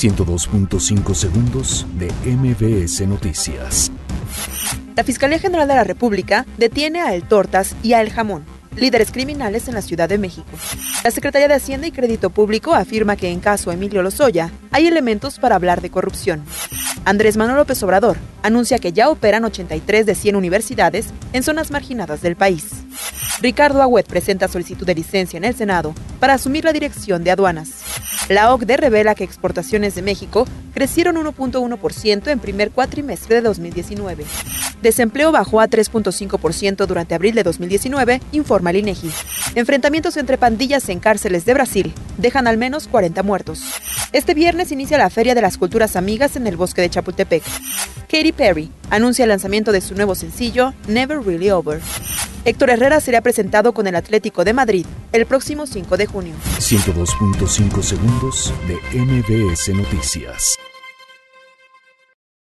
102.5 segundos de MBS Noticias. La Fiscalía General de la República detiene a El Tortas y a El Jamón, líderes criminales en la Ciudad de México. La Secretaría de Hacienda y Crédito Público afirma que en caso Emilio Lozoya hay elementos para hablar de corrupción. Andrés Manuel López Obrador anuncia que ya operan 83 de 100 universidades en zonas marginadas del país. Ricardo Agüet presenta solicitud de licencia en el Senado para asumir la dirección de aduanas. La OCDE revela que exportaciones de México crecieron 1.1% en primer cuatrimestre de 2019. Desempleo bajó a 3.5% durante abril de 2019, informa el INEGI. Enfrentamientos entre pandillas en cárceles de Brasil dejan al menos 40 muertos. Este viernes inicia la Feria de las Culturas Amigas en el bosque de Chapultepec. Katy Perry anuncia el lanzamiento de su nuevo sencillo Never Really Over. Héctor Herrera será presentado con el Atlético de Madrid el próximo 5 de junio. 102.5 segundos de MBS Noticias.